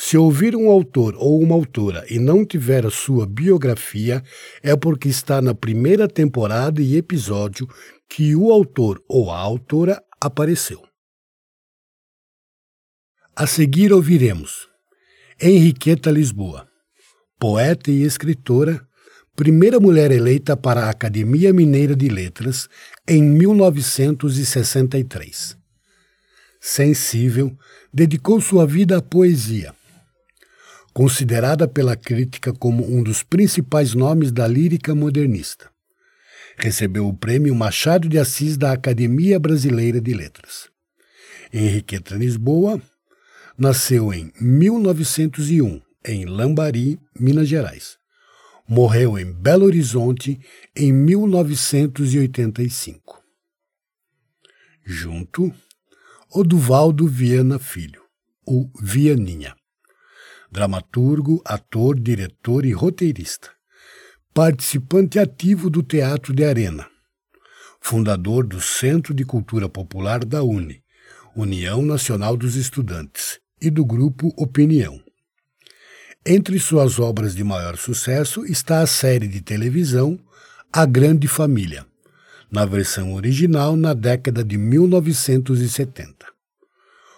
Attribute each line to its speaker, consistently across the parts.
Speaker 1: se ouvir um autor ou uma autora e não tiver a sua biografia, é porque está na primeira temporada e episódio que o autor ou a autora apareceu. A seguir ouviremos Henriqueta Lisboa, poeta e escritora, primeira mulher eleita para a Academia Mineira de Letras em 1963. Sensível, dedicou sua vida à poesia considerada pela crítica como um dos principais nomes da lírica modernista. Recebeu o prêmio Machado de Assis da Academia Brasileira de Letras. Henriqueta Lisboa nasceu em 1901 em Lambari, Minas Gerais. Morreu em Belo Horizonte em 1985. Junto, Oduvaldo Viana Filho, o Vianinha dramaturgo, ator, diretor e roteirista. Participante ativo do Teatro de Arena. Fundador do Centro de Cultura Popular da UNE, União Nacional dos Estudantes, e do grupo Opinião. Entre suas obras de maior sucesso está a série de televisão A Grande Família, na versão original na década de 1970.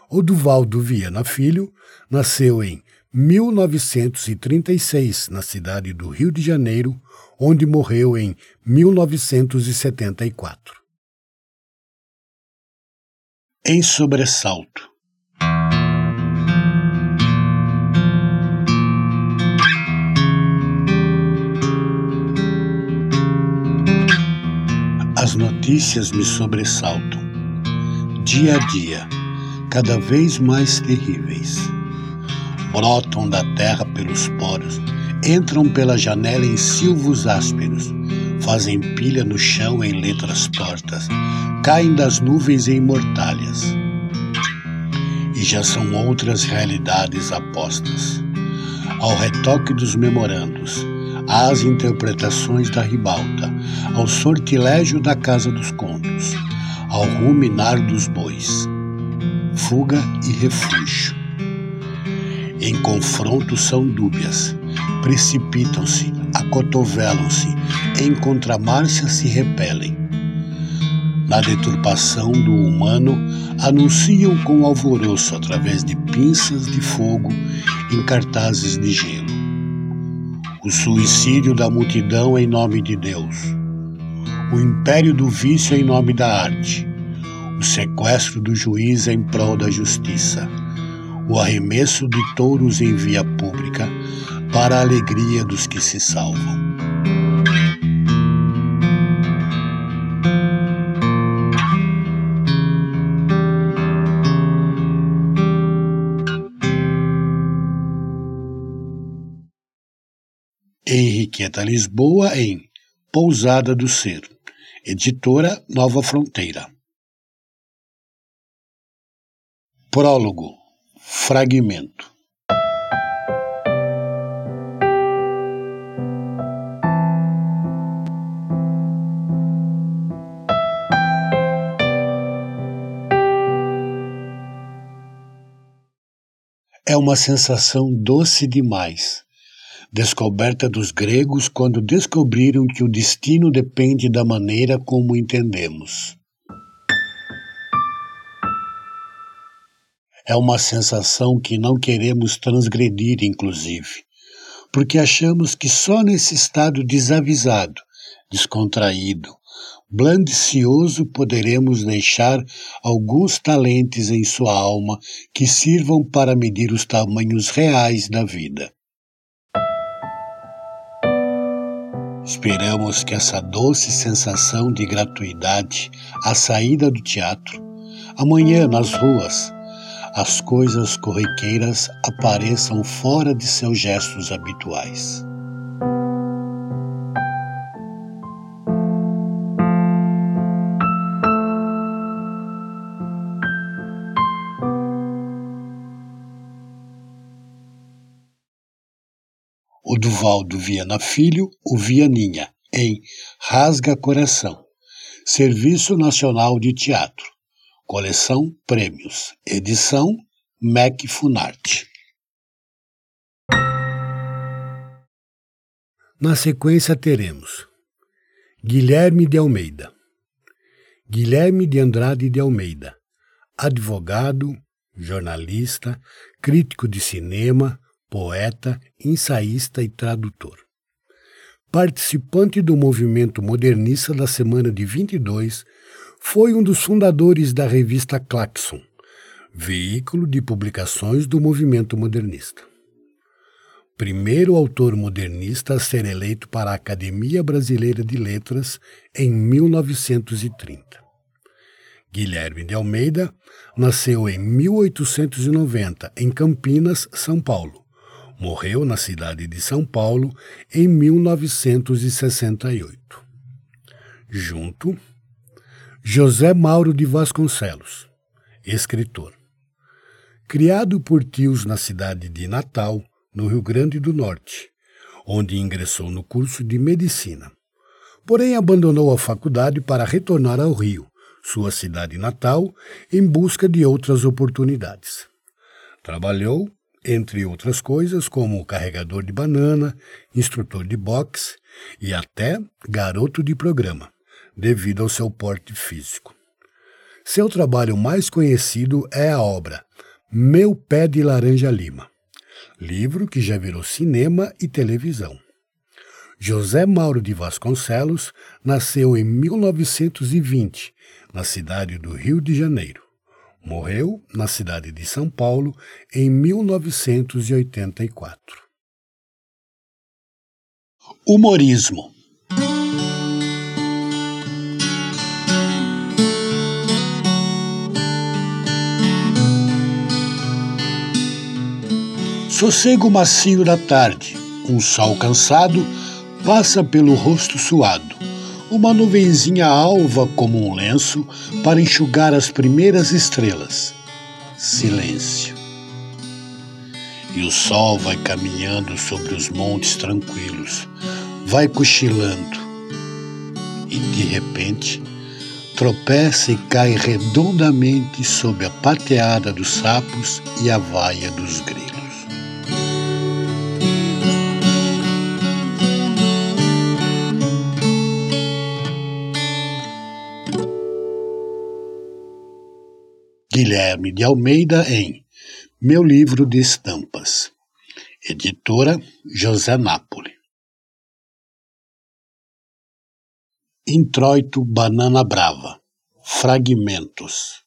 Speaker 1: Oduvaldo Viana Filho nasceu em 1936, na cidade do Rio de Janeiro, onde morreu em 1974. Em sobressalto. As notícias me sobressaltam, dia a dia, cada vez mais terríveis brotam da terra pelos poros, entram pela janela em silvos ásperos, fazem pilha no chão em letras tortas, caem das nuvens em mortalhas. E já são outras realidades apostas. Ao retoque dos memorandos, às interpretações da ribalta, ao sortilégio da casa dos contos, ao ruminar dos bois. Fuga e refúgio em confronto são dúbias, precipitam-se, acotovelam-se, em contramárcia se repelem. Na deturpação do humano, anunciam com alvoroço através de pinças de fogo em cartazes de gelo. O suicídio da multidão em nome de Deus. O império do vício em nome da arte. O sequestro do juiz em prol da justiça o arremesso de touros em via pública para a alegria dos que se salvam. Henriqueta Lisboa em Pousada do Ser, editora Nova Fronteira. Prólogo Fragmento. É uma sensação doce demais, descoberta dos gregos quando descobriram que o destino depende da maneira como entendemos. É uma sensação que não queremos transgredir, inclusive, porque achamos que só nesse estado desavisado, descontraído, blandicioso poderemos deixar alguns talentos em sua alma que sirvam para medir os tamanhos reais da vida. Esperamos que essa doce sensação de gratuidade à saída do teatro, amanhã nas ruas, as coisas corriqueiras apareçam fora de seus gestos habituais. O Duvaldo Viana Filho, o Vianinha, em Rasga Coração, Serviço Nacional de Teatro. Coleção Prêmios. Edição Mac Funarte. Na sequência teremos Guilherme de Almeida. Guilherme de Andrade de Almeida, advogado, jornalista, crítico de cinema, poeta, ensaísta e tradutor. Participante do movimento modernista da semana de 22 foi um dos fundadores da revista Claxon, veículo de publicações do movimento modernista. Primeiro autor modernista a ser eleito para a Academia Brasileira de Letras em 1930. Guilherme de Almeida nasceu em 1890 em Campinas, São Paulo. Morreu na cidade de São Paulo em 1968. Junto, José Mauro de Vasconcelos, escritor. Criado por tios na cidade de Natal, no Rio Grande do Norte, onde ingressou no curso de medicina. Porém, abandonou a faculdade para retornar ao Rio, sua cidade natal, em busca de outras oportunidades. Trabalhou, entre outras coisas, como carregador de banana, instrutor de boxe e até garoto de programa devido ao seu porte físico. Seu trabalho mais conhecido é a obra Meu Pé de Laranja Lima, livro que já virou cinema e televisão. José Mauro de Vasconcelos nasceu em 1920, na cidade do Rio de Janeiro. Morreu na cidade de São Paulo em 1984. Humorismo Sossego macio da tarde, um sol cansado passa pelo rosto suado. Uma nuvenzinha alva como um lenço para enxugar as primeiras estrelas. Silêncio. E o sol vai caminhando sobre os montes tranquilos, vai cochilando. E de repente, tropeça e cai redondamente sob a pateada dos sapos e a vaia dos grilos. Guilherme de Almeida em Meu Livro de Estampas. Editora José Napoli. Introito Banana Brava. Fragmentos.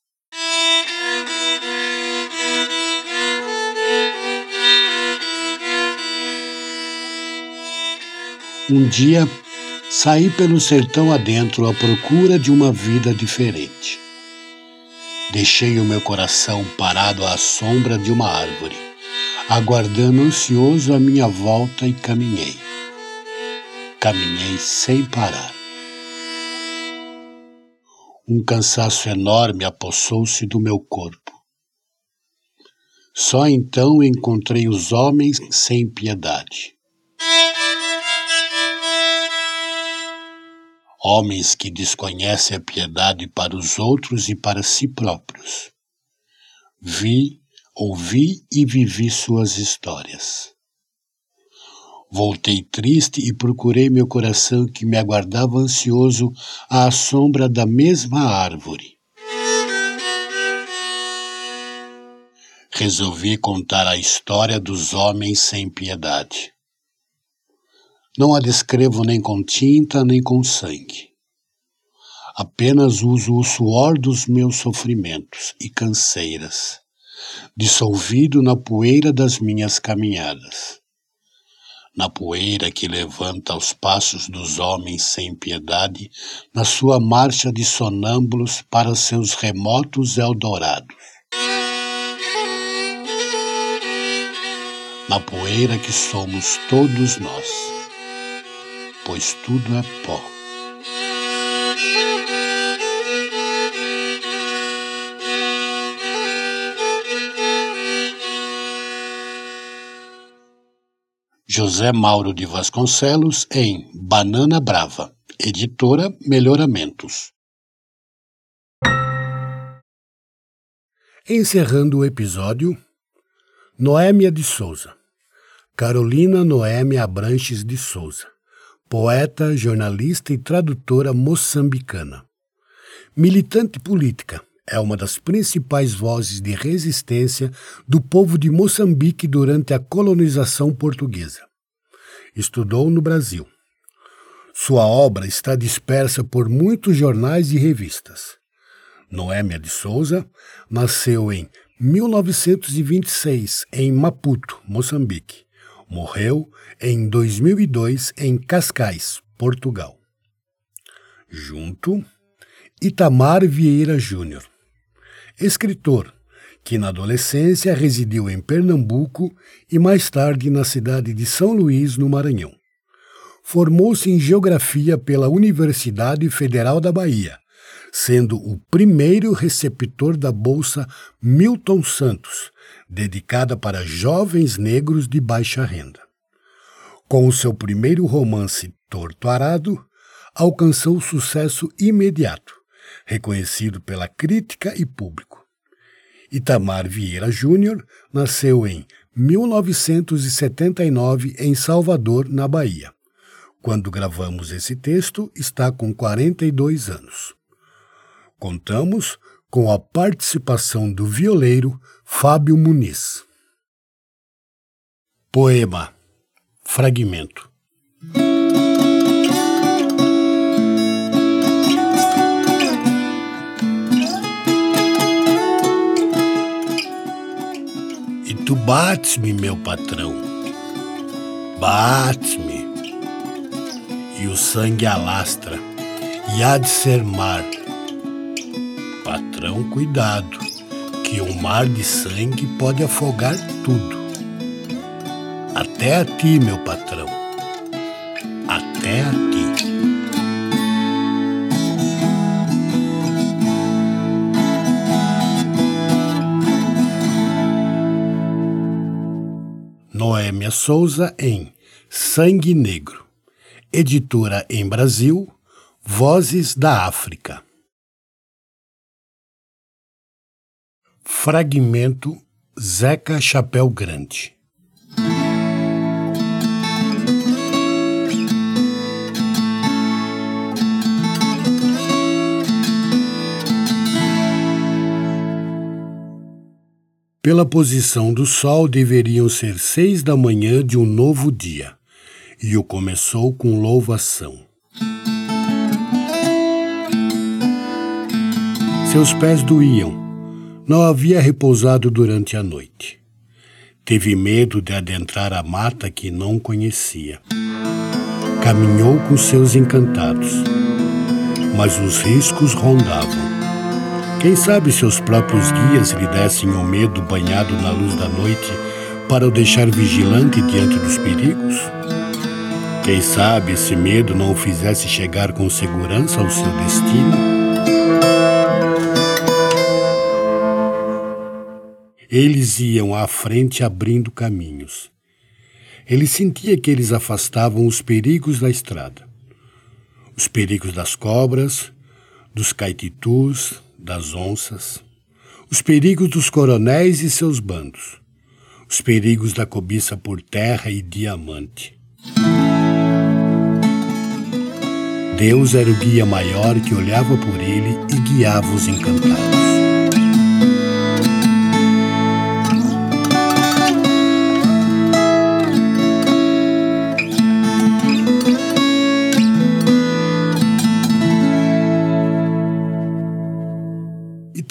Speaker 1: Um dia, saí pelo sertão adentro à procura de uma vida diferente. Deixei o meu coração parado à sombra de uma árvore, aguardando ansioso a minha volta e caminhei. Caminhei sem parar. Um cansaço enorme apossou-se do meu corpo. Só então encontrei os homens sem piedade. Homens que desconhecem a piedade para os outros e para si próprios. Vi ouvi e vivi suas histórias. Voltei triste e procurei meu coração que me aguardava ansioso à sombra da mesma árvore. Resolvi contar a história dos homens sem piedade. Não a descrevo nem com tinta nem com sangue. Apenas uso o suor dos meus sofrimentos e canseiras, dissolvido na poeira das minhas caminhadas na poeira que levanta os passos dos homens sem piedade, na sua marcha de sonâmbulos para seus remotos Eldorados. Na poeira que somos todos nós, pois tudo é pó. José Mauro de Vasconcelos em Banana Brava, editora Melhoramentos. Encerrando o episódio, Noémia de Souza. Carolina Noémia Abranches de Souza, poeta, jornalista e tradutora moçambicana. Militante política, é uma das principais vozes de resistência do povo de Moçambique durante a colonização portuguesa. Estudou no Brasil. Sua obra está dispersa por muitos jornais e revistas. Noémia de Souza nasceu em 1926 em Maputo, Moçambique. Morreu em 2002 em Cascais, Portugal. Junto, Itamar Vieira Júnior escritor, que na adolescência residiu em Pernambuco e mais tarde na cidade de São Luís, no Maranhão. Formou-se em Geografia pela Universidade Federal da Bahia, sendo o primeiro receptor da Bolsa Milton Santos, dedicada para jovens negros de baixa renda. Com o seu primeiro romance Torto Arado, alcançou sucesso imediato reconhecido pela crítica e público. Itamar Vieira Júnior nasceu em 1979 em Salvador, na Bahia. Quando gravamos esse texto, está com 42 anos. Contamos com a participação do violeiro Fábio Muniz. Poema Fragmento Tu bates-me, meu patrão, bates-me, e o sangue alastra, e há de ser mar. Patrão, cuidado, que um mar de sangue pode afogar tudo. Até a ti, meu patrão, até a ti. Noêmia Souza em Sangue Negro. Editora em Brasil, Vozes da África. Fragmento Zeca Chapéu Grande. Pela posição do sol, deveriam ser seis da manhã de um novo dia, e o começou com louvação. Seus pés doíam, não havia repousado durante a noite. Teve medo de adentrar a mata que não conhecia. Caminhou com seus encantados, mas os riscos rondavam. Quem sabe seus próprios guias lhe dessem o medo banhado na luz da noite para o deixar vigilante diante dos perigos? Quem sabe esse medo não o fizesse chegar com segurança ao seu destino? Eles iam à frente abrindo caminhos. Ele sentia que eles afastavam os perigos da estrada. Os perigos das cobras, dos caititus, das onças, os perigos dos coronéis e seus bandos, os perigos da cobiça por terra e diamante. Deus era o guia maior que olhava por ele e guiava os encantados.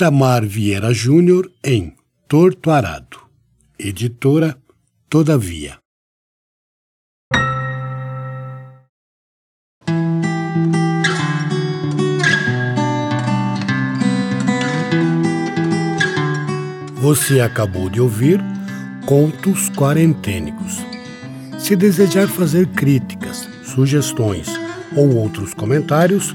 Speaker 1: Itamar Vieira Júnior em Torto Arado. Editora Todavia. Você acabou de ouvir Contos Quarentênicos. Se desejar fazer críticas, sugestões ou outros comentários,